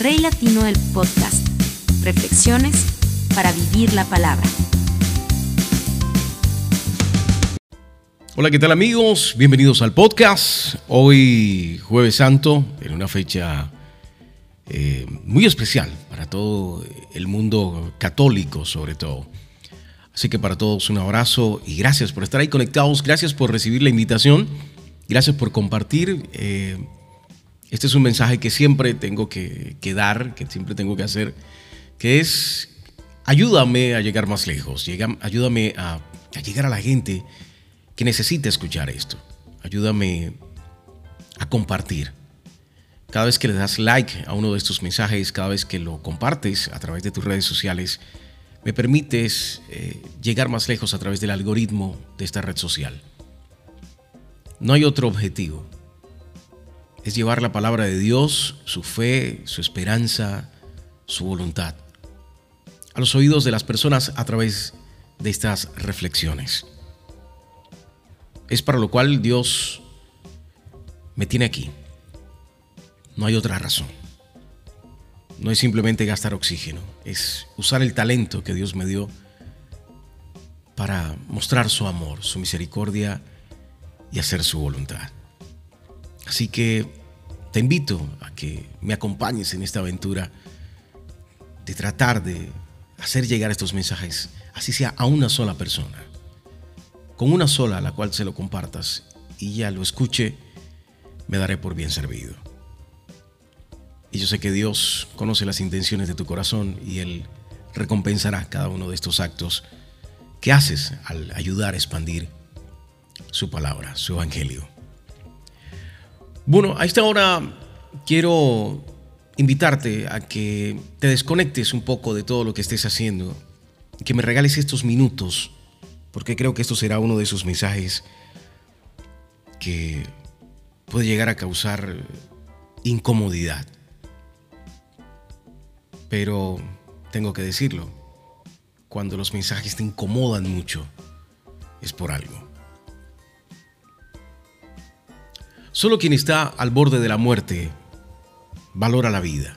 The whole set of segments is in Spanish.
Rey Latino del Podcast. Reflexiones para vivir la palabra. Hola, ¿qué tal amigos? Bienvenidos al podcast. Hoy jueves santo, en una fecha eh, muy especial para todo el mundo católico sobre todo. Así que para todos un abrazo y gracias por estar ahí conectados, gracias por recibir la invitación, gracias por compartir. Eh, este es un mensaje que siempre tengo que, dar, que siempre tengo que hacer, que es ayúdame a llegar más lejos, ayúdame a, a llegar a la gente que necesita escuchar esto. Ayúdame a compartir. Cada vez que le das like a uno de estos mensajes, cada vez que lo compartes a través de tus redes sociales, me permites eh, llegar más lejos a través del algoritmo de esta red social. No hay otro objetivo es llevar la palabra de Dios, su fe, su esperanza, su voluntad a los oídos de las personas a través de estas reflexiones. Es para lo cual Dios me tiene aquí. No hay otra razón. No es simplemente gastar oxígeno, es usar el talento que Dios me dio para mostrar su amor, su misericordia y hacer su voluntad. Así que te invito a que me acompañes en esta aventura de tratar de hacer llegar estos mensajes, así sea a una sola persona, con una sola a la cual se lo compartas y ya lo escuche, me daré por bien servido. Y yo sé que Dios conoce las intenciones de tu corazón y Él recompensará cada uno de estos actos que haces al ayudar a expandir su palabra, su evangelio. Bueno, a esta hora quiero invitarte a que te desconectes un poco de todo lo que estés haciendo, que me regales estos minutos, porque creo que esto será uno de esos mensajes que puede llegar a causar incomodidad. Pero tengo que decirlo, cuando los mensajes te incomodan mucho, es por algo. Solo quien está al borde de la muerte valora la vida.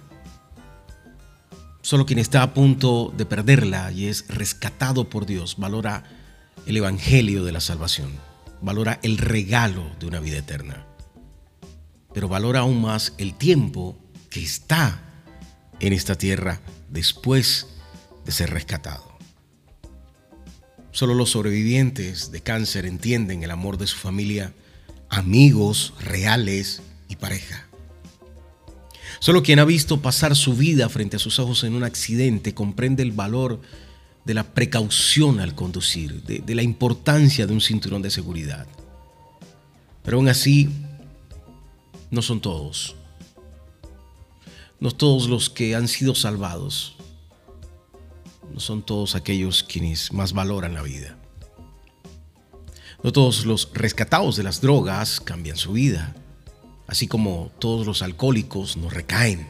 Solo quien está a punto de perderla y es rescatado por Dios valora el Evangelio de la salvación, valora el regalo de una vida eterna, pero valora aún más el tiempo que está en esta tierra después de ser rescatado. Solo los sobrevivientes de cáncer entienden el amor de su familia amigos reales y pareja. Solo quien ha visto pasar su vida frente a sus ojos en un accidente comprende el valor de la precaución al conducir, de, la importancia de un cinturón de seguridad. Pero aún así, no son todos. No todos los que han sido salvados. No son todos aquellos quienes más valoran la vida. No todos los rescatados de las drogas cambian su vida, así como todos los alcohólicos no recaen.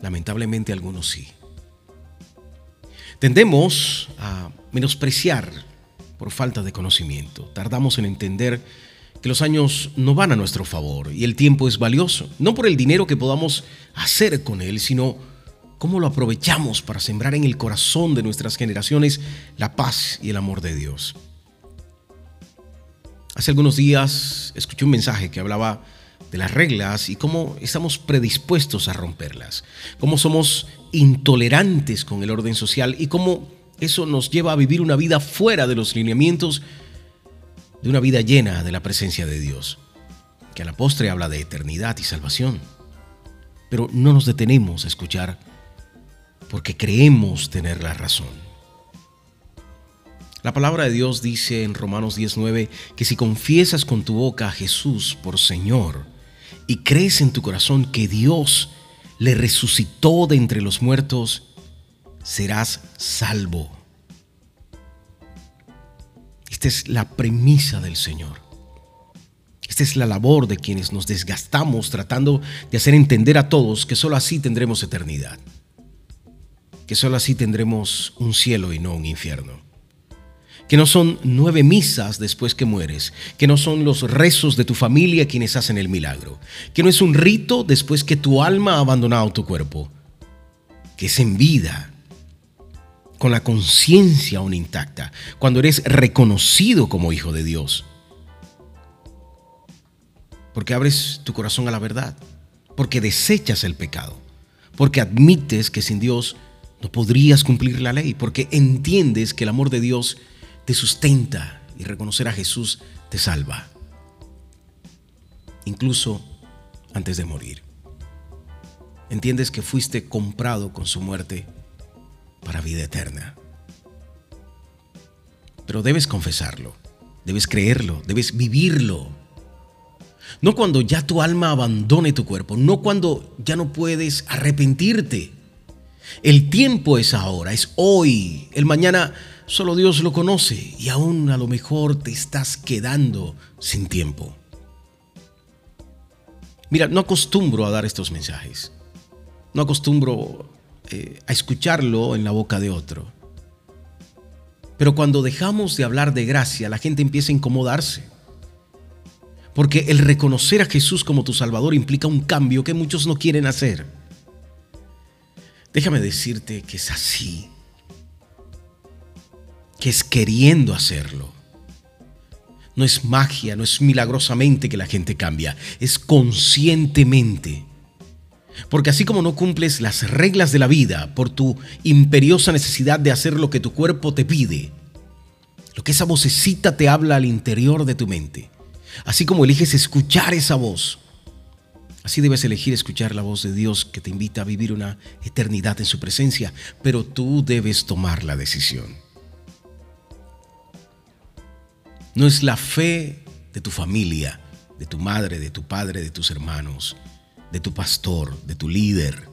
Lamentablemente algunos sí. Tendemos a menospreciar por falta de conocimiento. Tardamos en entender que los años no van a nuestro favor y el tiempo es valioso, no por el dinero que podamos hacer con él, sino cómo lo aprovechamos para sembrar en el corazón de nuestras generaciones la paz y el amor de Dios. Hace algunos días escuché un mensaje que hablaba de las reglas y cómo estamos predispuestos a romperlas, cómo somos intolerantes con el orden social y cómo eso nos lleva a vivir una vida fuera de los lineamientos de una vida llena de la presencia de Dios, que a la postre habla de eternidad y salvación. Pero no nos detenemos a escuchar porque creemos tener la razón. La palabra de Dios dice en Romanos 19 que si confiesas con tu boca a Jesús por Señor y crees en tu corazón que Dios le resucitó de entre los muertos, serás salvo. Esta es la premisa del Señor. Esta es la labor de quienes nos desgastamos tratando de hacer entender a todos que sólo así tendremos eternidad, que sólo así tendremos un cielo y no un infierno que no son nueve misas después que mueres, que no son los rezos de tu familia quienes hacen el milagro, que no es un rito después que tu alma ha abandonado tu cuerpo, que es en vida, con la conciencia aún intacta, cuando eres reconocido como hijo de Dios. Porque abres tu corazón a la verdad, porque desechas el pecado, porque admites que sin Dios no podrías cumplir la ley, porque entiendes que el amor de Dios te sustenta y reconocer a Jesús te salva, incluso antes de morir. Entiendes que fuiste comprado con su muerte para vida eterna. Pero debes confesarlo, debes creerlo, debes vivirlo. No cuando ya tu alma abandone tu cuerpo, no cuando ya no puedes arrepentirte. El tiempo es ahora, es hoy. El mañana solo Dios lo conoce y aún a lo mejor te estás quedando sin tiempo. Mira, no acostumbro a dar estos mensajes. No acostumbro eh, a escucharlo en la boca de otro. Pero cuando dejamos de hablar de gracia, la gente empieza a incomodarse. Porque el reconocer a Jesús como tu Salvador implica un cambio que muchos no quieren hacer. Déjame decirte que es así, que es queriendo hacerlo. No es magia, no es milagrosamente que la gente cambia, es conscientemente. Porque así como no cumples las reglas de la vida por tu imperiosa necesidad de hacer lo que tu cuerpo te pide, lo que esa vocecita te habla al interior de tu mente, así como eliges escuchar esa voz, Así debes elegir escuchar la voz de Dios que te invita a vivir una eternidad en su presencia, pero tú debes tomar la decisión. No es la fe de tu familia, de tu madre, de tu padre, de tus hermanos, de tu pastor, de tu líder.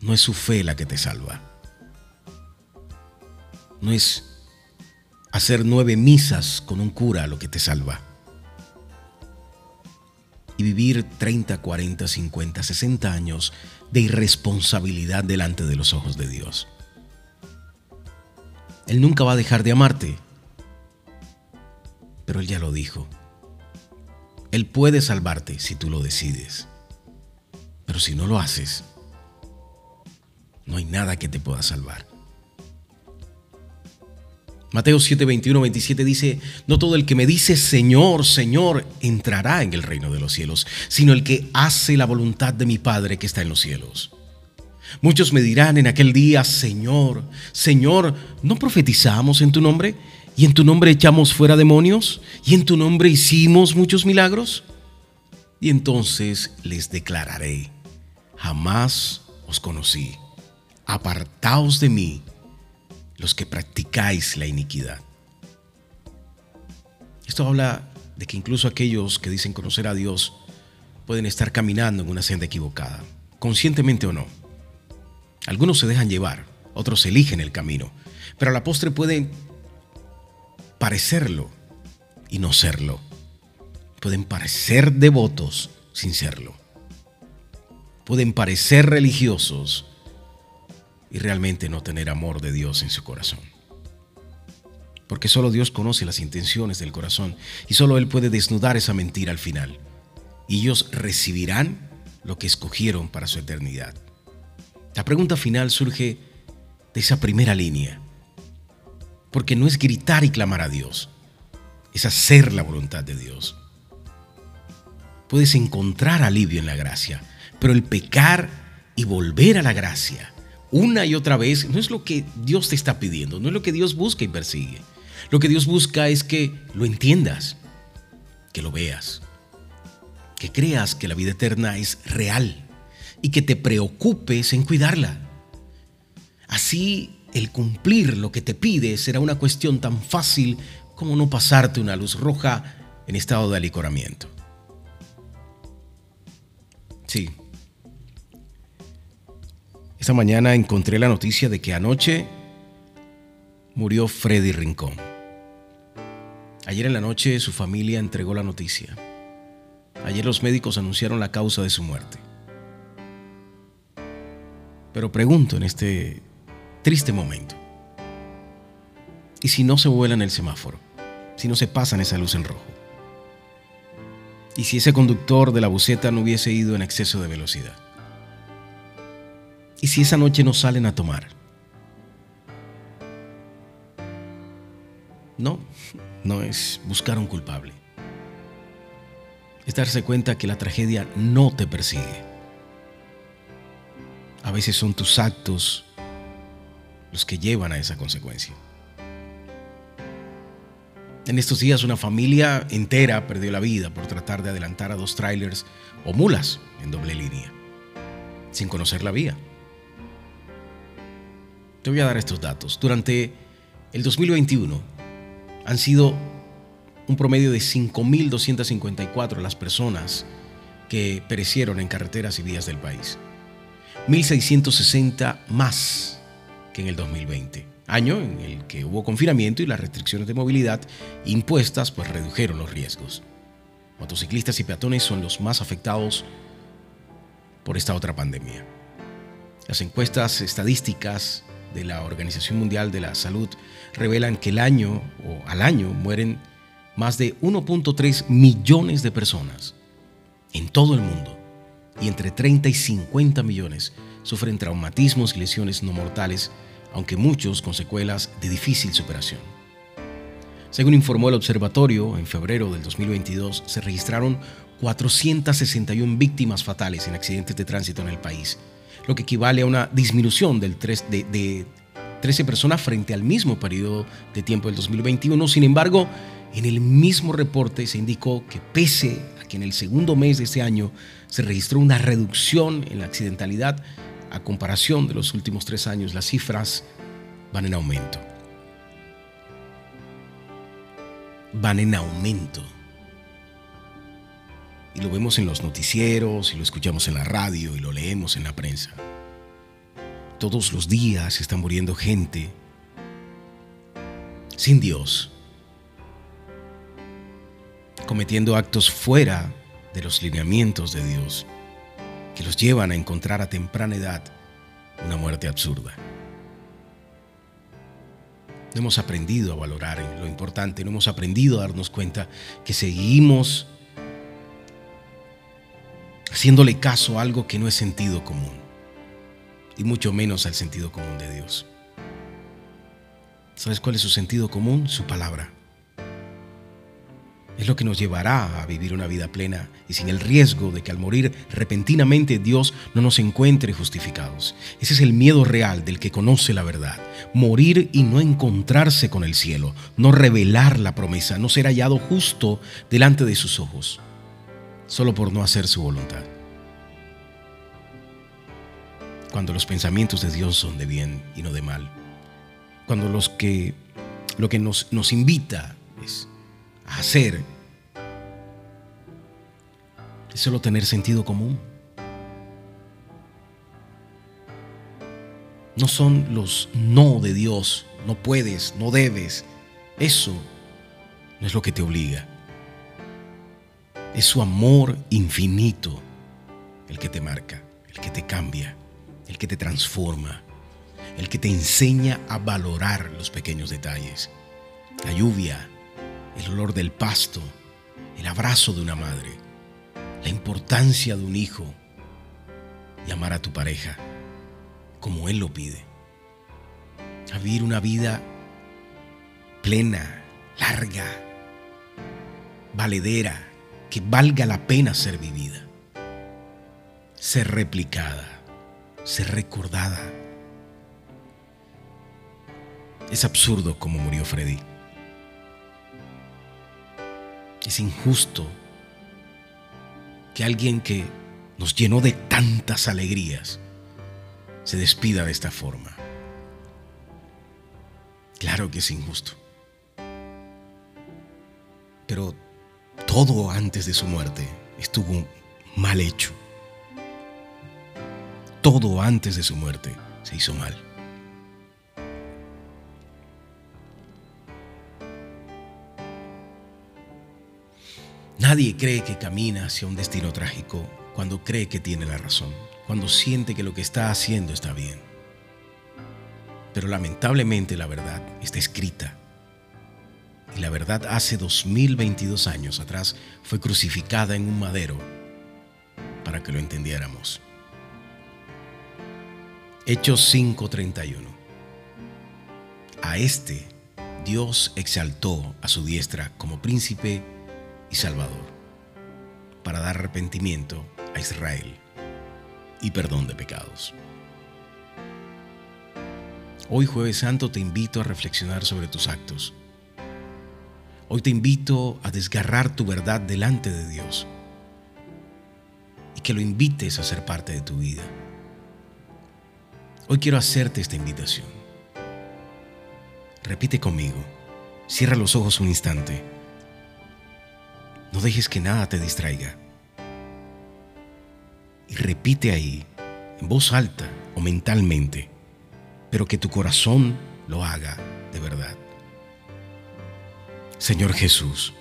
No es su fe la que te salva. No es hacer nueve misas con un cura lo que te salva y vivir 30, 40, 50, 60 años de irresponsabilidad delante de los ojos de Dios. Él nunca va a dejar de amarte, pero Él ya lo dijo. Él puede salvarte si tú lo decides, pero si no lo haces, no hay nada que te pueda salvar. Mateo 7, 21, 27 dice, no todo el que me dice Señor, Señor, entrará en el reino de los cielos, sino el que hace la voluntad de mi Padre que está en los cielos. Muchos me dirán en aquel día, Señor, Señor, ¿no profetizamos en tu nombre? ¿Y en tu nombre echamos fuera demonios? ¿Y en tu nombre hicimos muchos milagros? Y entonces les declararé, jamás os conocí, apartaos de mí los que practicáis la iniquidad. Esto habla de que incluso aquellos que dicen conocer a Dios pueden estar caminando en una senda equivocada, conscientemente o no. Algunos se dejan llevar, otros eligen el camino, pero a la postre pueden parecerlo y no serlo. Pueden parecer devotos sin serlo. Pueden parecer religiosos y realmente no tener amor de Dios en su corazón. Porque solo Dios conoce las intenciones del corazón y solo Él puede desnudar esa mentira al final. Y ellos recibirán lo que escogieron para su eternidad. La pregunta final surge de esa primera línea. Porque no es gritar y clamar a Dios, es hacer la voluntad de Dios. Puedes encontrar alivio en la gracia, pero el pecar y volver a la gracia una y otra vez, no es lo que Dios te está pidiendo, no es lo que Dios busca y persigue. Lo que Dios busca es que lo entiendas, que lo veas, que creas que la vida eterna es real y que te preocupes en cuidarla. Así el cumplir lo que te pide será una cuestión tan fácil como no pasarte una luz roja en estado de alicoramiento. Sí, esta mañana encontré la noticia de que anoche murió Freddy Rincón. Ayer en la noche su familia entregó la noticia. Ayer los médicos anunciaron la causa de su muerte. Pero pregunto en este triste momento, ¿Y si no se vuela en el semáforo? Si no se pasa en esa luz en rojo. ¿Y si ese conductor de la buceta no hubiese ido en exceso de velocidad? ¿Y si esa noche no salen a tomar? No, no es buscar un culpable. Es darse cuenta que la tragedia no te persigue. A veces son tus actos los que llevan a esa consecuencia. En estos días una familia entera perdió la vida por tratar de adelantar a dos trailers o mulas en doble línea, sin conocer la vía. Te voy a dar estos datos. Durante el 2021 han sido un promedio de 5.254 las personas que perecieron en carreteras y vías del país. 1.660 más que en el 2020, año en el que hubo confinamiento y las restricciones de movilidad impuestas pues redujeron los riesgos. Motociclistas y peatones son los más afectados por esta otra pandemia. Las encuestas estadísticas de la Organización Mundial de la Salud revelan que el año o al año mueren más de 1.3 millones de personas en todo el mundo y entre 30 y 50 millones sufren traumatismos y lesiones no mortales, aunque muchos con secuelas de difícil superación. Según informó el observatorio, en febrero del 2022 se registraron 461 víctimas fatales en accidentes de tránsito en el país, lo que equivale a una disminución del 3 de, 13 personas frente al mismo periodo de tiempo del 2021. Sin embargo, en el mismo reporte se indicó que pese a que en el segundo mes de este año se registró una reducción en la accidentalidad, a comparación de los últimos tres años, las cifras van en aumento. Van en aumento. Y lo vemos en los noticieros, y lo escuchamos en la radio, y lo leemos en la prensa. Todos los días está muriendo gente sin Dios, cometiendo actos fuera de los lineamientos de Dios, que los llevan a encontrar a temprana edad una muerte absurda. No hemos aprendido a valorar lo importante, no hemos aprendido a darnos cuenta que seguimos haciéndole caso a algo que no es sentido común, y mucho menos al sentido común de Dios. ¿Sabes cuál es su sentido común? Su palabra. Es lo que nos llevará a vivir una vida plena y sin el riesgo de que al morir repentinamente Dios no nos encuentre justificados. Ese es el miedo real del que conoce la verdad. Morir y no encontrarse con el cielo, no revelar la promesa, no ser hallado justo delante de sus ojos, solo por no hacer su voluntad. Cuando los pensamientos de Dios son de bien y no de mal. Cuando los que, lo que nos, nos invita hacer es solo tener sentido común. No son los no de Dios, no puedes, no debes. Eso no es lo que te obliga. Es su amor infinito el que te marca, el que te cambia, el que te transforma, el que te enseña a valorar los pequeños detalles. La lluvia, el olor del pasto, el abrazo de una madre, la importancia de un hijo y amar a tu pareja como Él lo pide. A vivir una vida plena, larga, valedera, que valga la pena ser vivida, ser replicada, ser recordada. Es absurdo como murió Freddy. Es injusto que alguien que nos llenó de tantas alegrías se despida de esta forma. Claro que es injusto. Pero todo antes de su muerte estuvo mal hecho. Todo antes de su muerte se hizo mal. Nadie cree que camina hacia un destino trágico cuando cree que tiene la razón, cuando siente que lo que está haciendo está bien. Pero lamentablemente la verdad está escrita Y la verdad, hace 2022 años atrás fue crucificada en un madero para que lo entendiéramos. Hechos 5:31. A este Dios exaltó a su diestra como príncipe y salvador, para dar arrepentimiento a Israel y perdón de pecados. Hoy jueves santo te invito a reflexionar sobre tus actos. Hoy te invito a desgarrar tu verdad delante de Dios y que lo invites a ser parte de tu vida. Hoy quiero hacerte esta invitación. Repite conmigo. Cierra los ojos un instante. No dejes que nada te distraiga. Y repite ahí, en voz alta o mentalmente pero que tu corazón lo haga de verdad. Señor Jesús,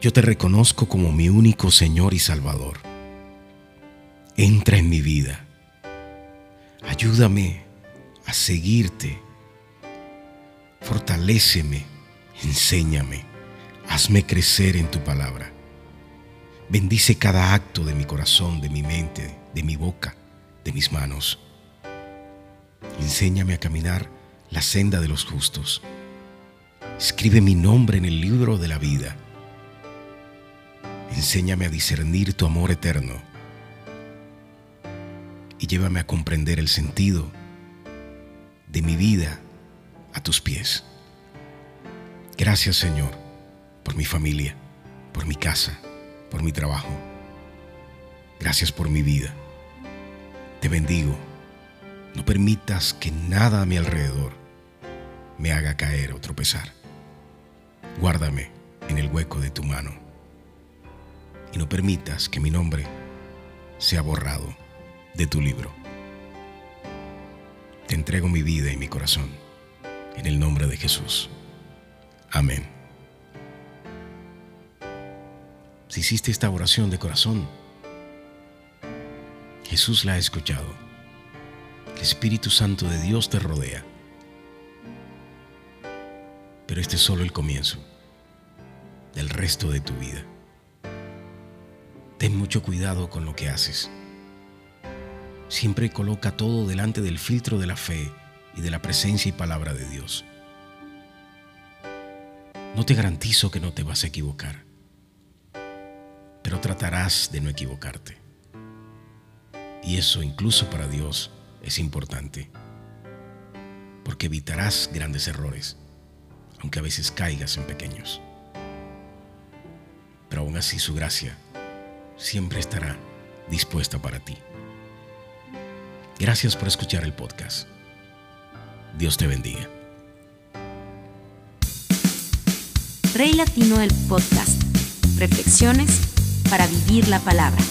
yo te reconozco como mi único Señor y Salvador. Entra en mi vida. Ayúdame a seguirte. Fortaléceme, enséñame, hazme crecer en tu palabra. Bendice cada acto de mi corazón, de mi mente, de mi boca, de mis manos. Enséñame a caminar la senda de los justos. Escribe mi nombre en el libro de la vida. Enséñame a discernir tu amor eterno. Y llévame a comprender el sentido de mi vida a tus pies. Gracias Señor por mi familia, por mi casa, por mi trabajo. Gracias por mi vida. Te bendigo no permitas que nada a mi alrededor me haga caer o tropezar. Guárdame en el hueco de tu mano y no permitas que mi nombre sea borrado de tu libro. Te entrego mi vida y mi corazón en el nombre de Jesús. Amén. Hiciste esta oración de corazón, Jesús la ha escuchado el Espíritu Santo de Dios te rodea. Pero este es solo el comienzo del resto de tu vida. Ten mucho cuidado con lo que haces. Siempre coloca todo delante del filtro de la fe y de la presencia y palabra de Dios. No te garantizo que no te vas a equivocar, pero tratarás de no equivocarte. Y eso incluso para Dios es importante, porque evitarás grandes errores, aunque a veces caigas en pequeños. Pero aún así su gracia siempre estará dispuesta para ti. Gracias por escuchar el podcast. Dios te bendiga. Rey Latino el podcast. Reflexiones para vivir la palabra.